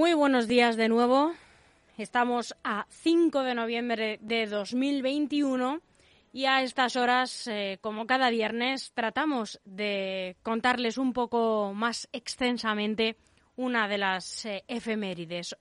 Muy buenos días de nuevo. Estamos a 5 de noviembre de 2021 y a estas horas, eh, como cada viernes, tratamos de contarles un poco más extensamente una de las eh, efemérides.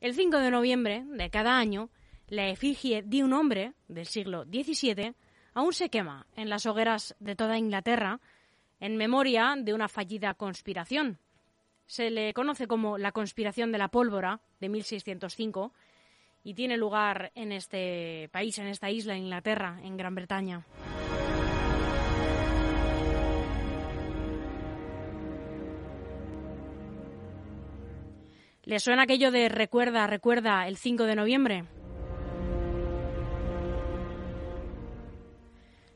El 5 de noviembre de cada año, la efigie de un hombre del siglo XVII aún se quema en las hogueras de toda Inglaterra en memoria de una fallida conspiración. Se le conoce como la conspiración de la pólvora de 1605 y tiene lugar en este país, en esta isla, Inglaterra, en Gran Bretaña. ¿Le suena aquello de recuerda, recuerda el 5 de noviembre?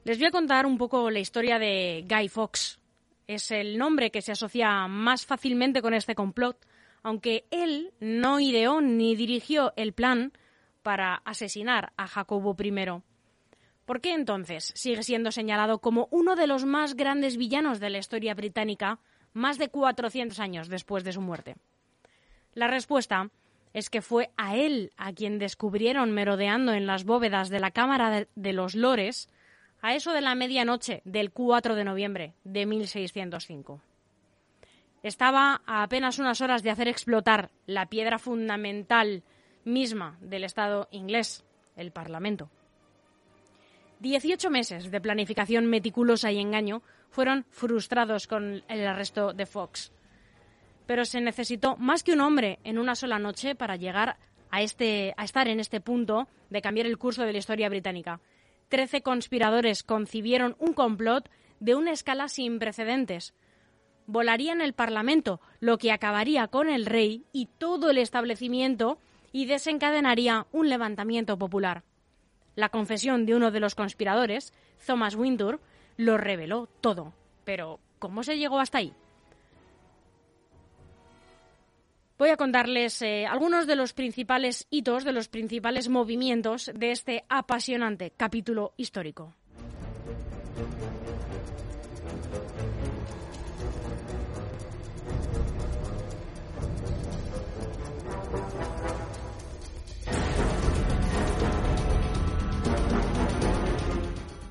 Les voy a contar un poco la historia de Guy Fawkes. Es el nombre que se asocia más fácilmente con este complot, aunque él no ideó ni dirigió el plan para asesinar a Jacobo I. ¿Por qué entonces sigue siendo señalado como uno de los más grandes villanos de la historia británica más de 400 años después de su muerte? La respuesta es que fue a él a quien descubrieron merodeando en las bóvedas de la Cámara de los Lores a eso de la medianoche del 4 de noviembre de 1605. Estaba a apenas unas horas de hacer explotar la piedra fundamental misma del Estado inglés, el Parlamento. Dieciocho meses de planificación meticulosa y engaño fueron frustrados con el arresto de Fox pero se necesitó más que un hombre en una sola noche para llegar a, este, a estar en este punto de cambiar el curso de la historia británica. Trece conspiradores concibieron un complot de una escala sin precedentes. Volarían el Parlamento, lo que acabaría con el rey y todo el establecimiento y desencadenaría un levantamiento popular. La confesión de uno de los conspiradores, Thomas Wintour, lo reveló todo. Pero, ¿cómo se llegó hasta ahí? Voy a contarles eh, algunos de los principales hitos, de los principales movimientos de este apasionante capítulo histórico.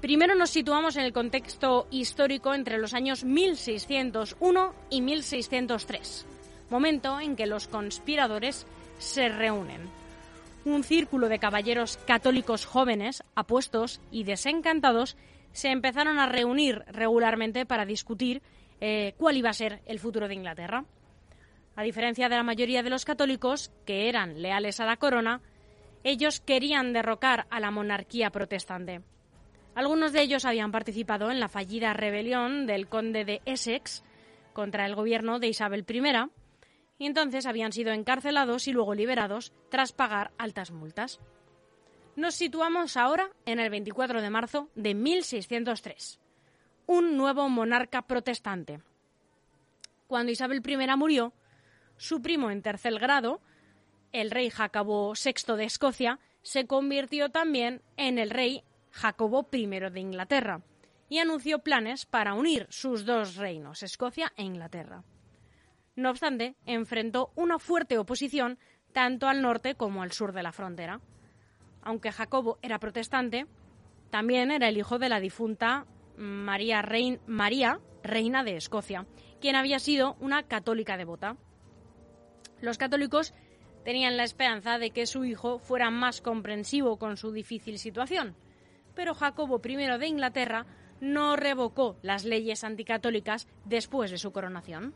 Primero nos situamos en el contexto histórico entre los años 1601 y 1603 momento en que los conspiradores se reúnen. Un círculo de caballeros católicos jóvenes, apuestos y desencantados se empezaron a reunir regularmente para discutir eh, cuál iba a ser el futuro de Inglaterra. A diferencia de la mayoría de los católicos, que eran leales a la corona, ellos querían derrocar a la monarquía protestante. Algunos de ellos habían participado en la fallida rebelión del conde de Essex contra el gobierno de Isabel I y entonces habían sido encarcelados y luego liberados tras pagar altas multas. Nos situamos ahora en el 24 de marzo de 1603. Un nuevo monarca protestante. Cuando Isabel I murió, su primo en tercer grado, el rey Jacobo VI de Escocia, se convirtió también en el rey Jacobo I de Inglaterra y anunció planes para unir sus dos reinos, Escocia e Inglaterra. No obstante, enfrentó una fuerte oposición tanto al norte como al sur de la frontera. Aunque Jacobo era protestante, también era el hijo de la difunta María, María, reina de Escocia, quien había sido una católica devota. Los católicos tenían la esperanza de que su hijo fuera más comprensivo con su difícil situación, pero Jacobo I de Inglaterra no revocó las leyes anticatólicas después de su coronación.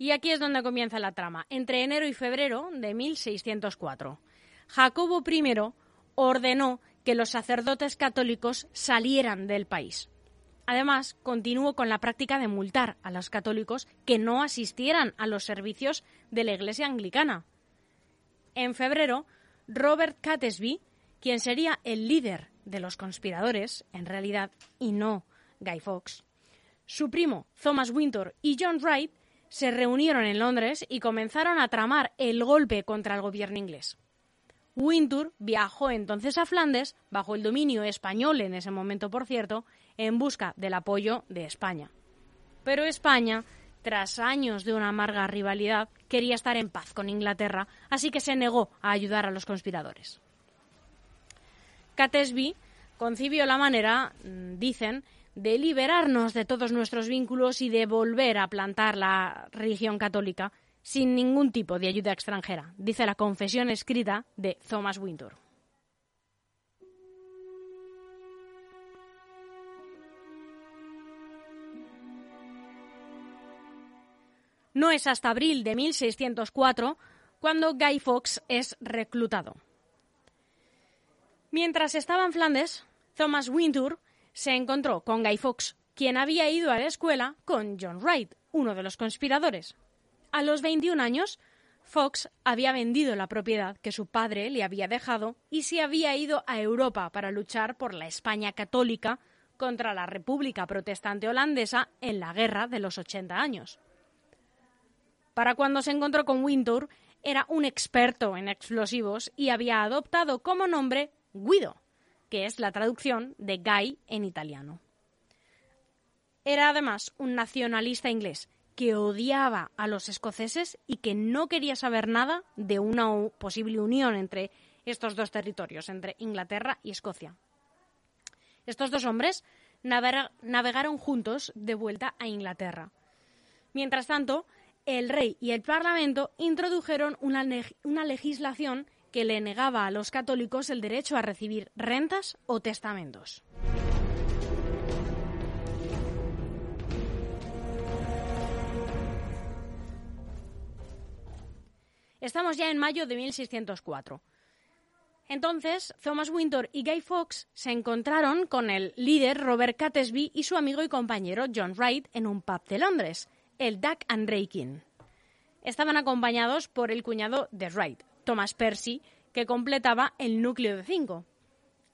Y aquí es donde comienza la trama. Entre enero y febrero de 1604, Jacobo I ordenó que los sacerdotes católicos salieran del país. Además, continuó con la práctica de multar a los católicos que no asistieran a los servicios de la Iglesia anglicana. En febrero, Robert Catesby, quien sería el líder de los conspiradores, en realidad, y no Guy Fawkes, su primo Thomas Winter y John Wright se reunieron en Londres y comenzaron a tramar el golpe contra el gobierno inglés. Wintour viajó entonces a Flandes, bajo el dominio español en ese momento, por cierto, en busca del apoyo de España. Pero España, tras años de una amarga rivalidad, quería estar en paz con Inglaterra, así que se negó a ayudar a los conspiradores. Catesby concibió la manera, mm, dicen, de liberarnos de todos nuestros vínculos y de volver a plantar la religión católica sin ningún tipo de ayuda extranjera, dice la confesión escrita de Thomas Wintour. No es hasta abril de 1604 cuando Guy Fawkes es reclutado. Mientras estaba en Flandes, Thomas Wintour se encontró con Guy Fawkes, quien había ido a la escuela con John Wright, uno de los conspiradores. A los 21 años, Fox había vendido la propiedad que su padre le había dejado y se había ido a Europa para luchar por la España católica contra la República Protestante Holandesa en la Guerra de los 80 años. Para cuando se encontró con Wintour, era un experto en explosivos y había adoptado como nombre Guido, que es la traducción de Guy en italiano. Era además un nacionalista inglés que odiaba a los escoceses y que no quería saber nada de una posible unión entre estos dos territorios, entre Inglaterra y Escocia. Estos dos hombres navegaron juntos de vuelta a Inglaterra. Mientras tanto, el rey y el Parlamento introdujeron una, una legislación que le negaba a los católicos el derecho a recibir rentas o testamentos. Estamos ya en mayo de 1604. Entonces, Thomas Winter y Guy Fawkes se encontraron con el líder Robert Catesby y su amigo y compañero John Wright en un pub de Londres, el Duck and Raking. Estaban acompañados por el cuñado de Wright, Thomas Percy, que completaba el núcleo de cinco.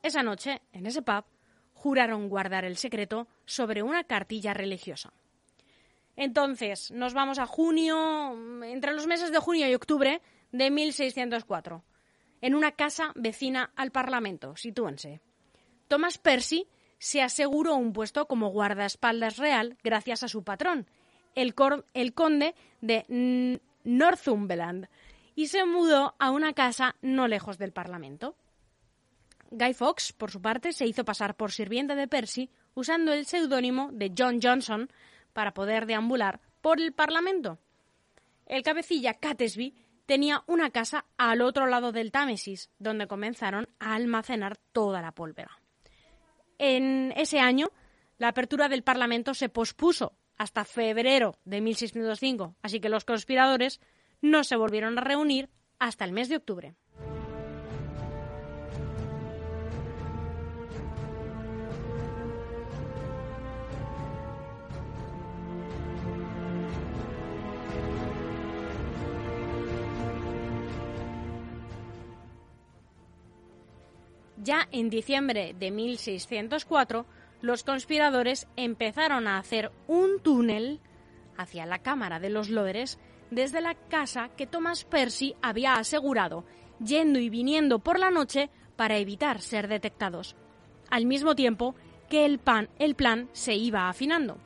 Esa noche, en ese pub, juraron guardar el secreto sobre una cartilla religiosa. Entonces, nos vamos a junio, entre los meses de junio y octubre de 1604, en una casa vecina al Parlamento, sitúense. Thomas Percy se aseguró un puesto como guardaespaldas real gracias a su patrón, el, el conde de Northumberland, y se mudó a una casa no lejos del Parlamento. Guy Fawkes, por su parte, se hizo pasar por sirviente de Percy usando el seudónimo de John Johnson, para poder deambular por el Parlamento. El cabecilla Catesby tenía una casa al otro lado del Támesis, donde comenzaron a almacenar toda la pólvora. En ese año, la apertura del Parlamento se pospuso hasta febrero de 1605, así que los conspiradores no se volvieron a reunir hasta el mes de octubre. Ya en diciembre de 1604, los conspiradores empezaron a hacer un túnel hacia la Cámara de los Lores desde la casa que Thomas Percy había asegurado, yendo y viniendo por la noche para evitar ser detectados, al mismo tiempo que el, pan, el plan se iba afinando.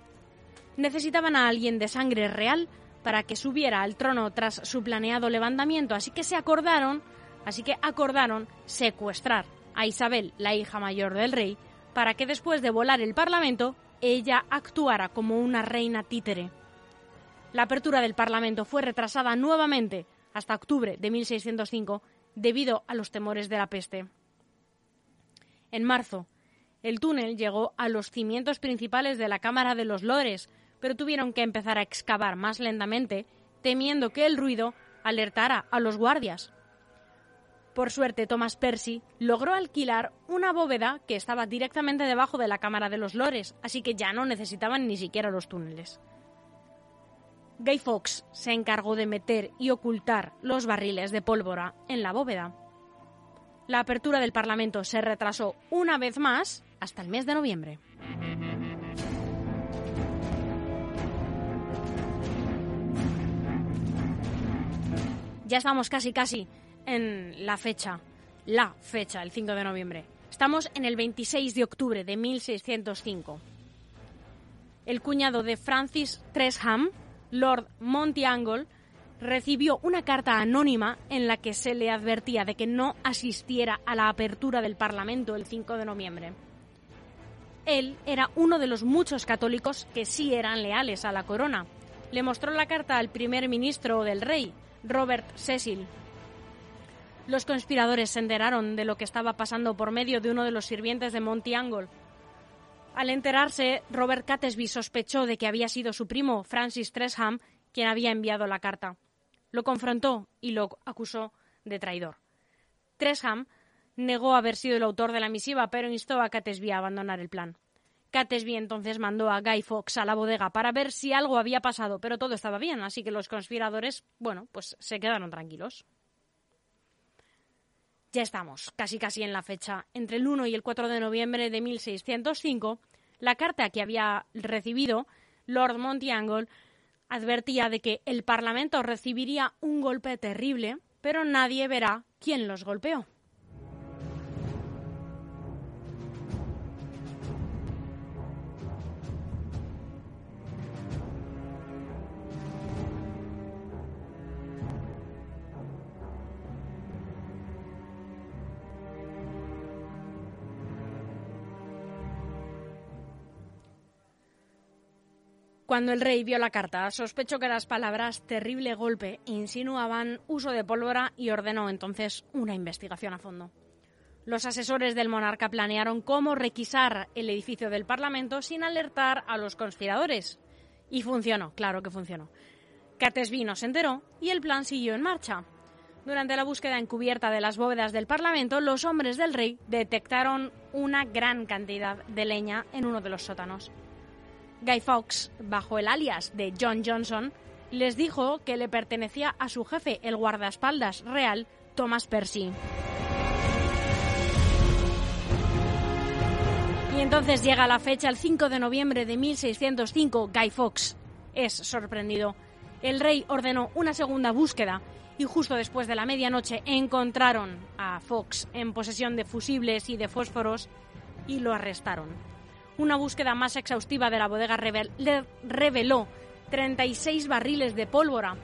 Necesitaban a alguien de sangre real para que subiera al trono tras su planeado levantamiento, así que se acordaron, así que acordaron secuestrar a Isabel, la hija mayor del rey, para que después de volar el Parlamento, ella actuara como una reina títere. La apertura del Parlamento fue retrasada nuevamente hasta octubre de 1605 debido a los temores de la peste. En marzo, el túnel llegó a los cimientos principales de la Cámara de los Lores, pero tuvieron que empezar a excavar más lentamente, temiendo que el ruido alertara a los guardias. Por suerte, Thomas Percy logró alquilar una bóveda que estaba directamente debajo de la Cámara de los Lores, así que ya no necesitaban ni siquiera los túneles. Guy Fawkes se encargó de meter y ocultar los barriles de pólvora en la bóveda. La apertura del Parlamento se retrasó una vez más hasta el mes de noviembre. Ya estamos casi casi en la fecha la fecha, el 5 de noviembre. Estamos en el 26 de octubre de 1605. El cuñado de Francis Tresham, Lord Montiangle, recibió una carta anónima en la que se le advertía de que no asistiera a la apertura del Parlamento el 5 de noviembre. Él era uno de los muchos católicos que sí eran leales a la corona. Le mostró la carta al primer ministro del rey, Robert Cecil. Los conspiradores se enteraron de lo que estaba pasando por medio de uno de los sirvientes de Monty Angle. Al enterarse, Robert Catesby sospechó de que había sido su primo, Francis Tresham, quien había enviado la carta. Lo confrontó y lo acusó de traidor. Tresham negó haber sido el autor de la misiva, pero instó a Catesby a abandonar el plan. Catesby entonces mandó a Guy Fawkes a la bodega para ver si algo había pasado, pero todo estaba bien, así que los conspiradores, bueno, pues se quedaron tranquilos. Ya estamos, casi casi en la fecha. Entre el 1 y el 4 de noviembre de 1605, la carta que había recibido Lord Montiangle advertía de que el Parlamento recibiría un golpe terrible, pero nadie verá quién los golpeó. Cuando el rey vio la carta, sospechó que las palabras terrible golpe insinuaban uso de pólvora y ordenó entonces una investigación a fondo. Los asesores del monarca planearon cómo requisar el edificio del Parlamento sin alertar a los conspiradores. Y funcionó, claro que funcionó. Catesby no se enteró y el plan siguió en marcha. Durante la búsqueda encubierta de las bóvedas del Parlamento, los hombres del rey detectaron una gran cantidad de leña en uno de los sótanos. Guy Fawkes, bajo el alias de John Johnson, les dijo que le pertenecía a su jefe, el guardaespaldas real, Thomas Percy. Y entonces llega la fecha, el 5 de noviembre de 1605, Guy Fawkes es sorprendido. El rey ordenó una segunda búsqueda y justo después de la medianoche encontraron a Fox en posesión de fusibles y de fósforos y lo arrestaron. Una búsqueda más exhaustiva de la bodega reveló 36 barriles de pólvora.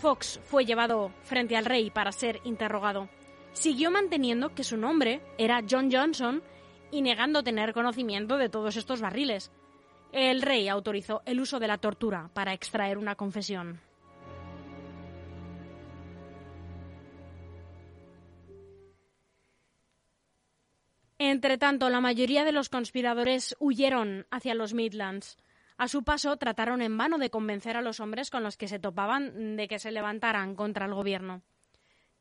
Fox fue llevado frente al rey para ser interrogado. Siguió manteniendo que su nombre era John Johnson y negando tener conocimiento de todos estos barriles. El rey autorizó el uso de la tortura para extraer una confesión. Entre tanto, la mayoría de los conspiradores huyeron hacia los Midlands. A su paso, trataron en vano de convencer a los hombres con los que se topaban de que se levantaran contra el gobierno.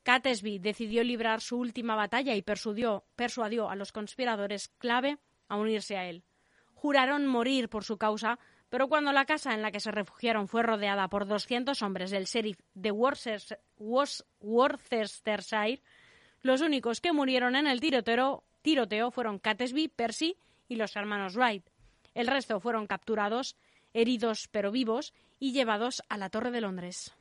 Catesby decidió librar su última batalla y persuadió, persuadió a los conspiradores clave a unirse a él. Juraron morir por su causa, pero cuando la casa en la que se refugiaron fue rodeada por 200 hombres del sheriff de Worcestershire, los únicos que murieron en el tiroteo tiroteo fueron Catesby, Percy y los hermanos Wright. El resto fueron capturados, heridos pero vivos, y llevados a la Torre de Londres.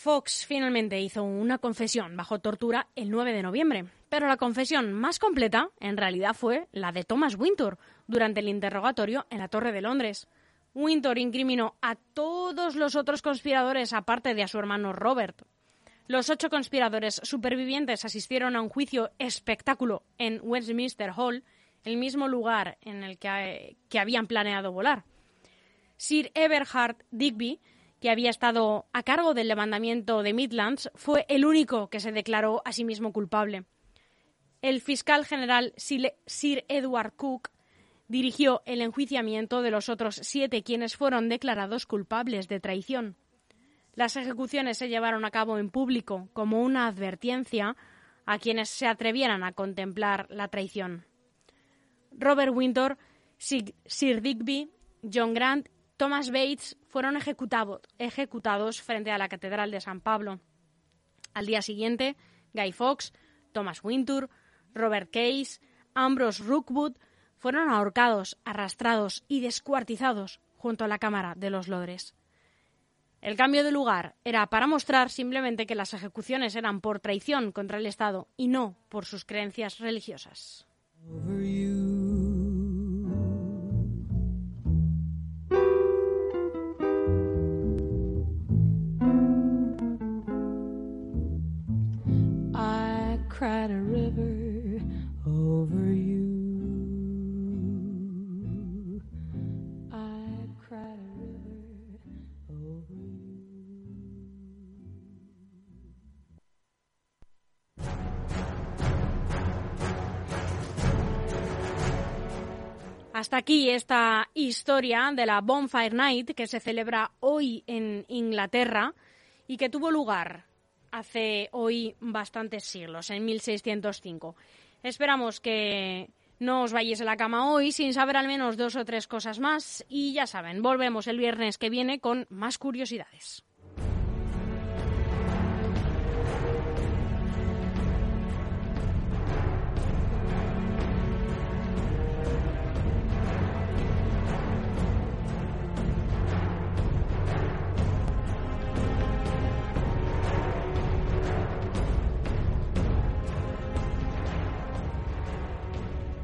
Fox finalmente hizo una confesión bajo tortura el 9 de noviembre, pero la confesión más completa en realidad fue la de Thomas Winter durante el interrogatorio en la Torre de Londres. Winter incriminó a todos los otros conspiradores aparte de a su hermano Robert. Los ocho conspiradores supervivientes asistieron a un juicio espectáculo en Westminster Hall, el mismo lugar en el que, que habían planeado volar. Sir Everhard Digby que había estado a cargo del levantamiento de Midlands, fue el único que se declaró a sí mismo culpable. El fiscal general Sir Edward Cook dirigió el enjuiciamiento de los otros siete quienes fueron declarados culpables de traición. Las ejecuciones se llevaron a cabo en público como una advertencia a quienes se atrevieran a contemplar la traición. Robert Winter, Sir Digby, John Grant Thomas Bates fueron ejecutados frente a la Catedral de San Pablo. Al día siguiente, Guy Fawkes, Thomas Wintour, Robert Case, Ambrose Rookwood fueron ahorcados, arrastrados y descuartizados junto a la Cámara de los Lodres. El cambio de lugar era para mostrar simplemente que las ejecuciones eran por traición contra el Estado y no por sus creencias religiosas. Hasta aquí esta historia de la Bonfire Night que se celebra hoy en Inglaterra y que tuvo lugar hace hoy bastantes siglos, en 1605. Esperamos que no os vayáis a la cama hoy sin saber al menos dos o tres cosas más y ya saben, volvemos el viernes que viene con más curiosidades.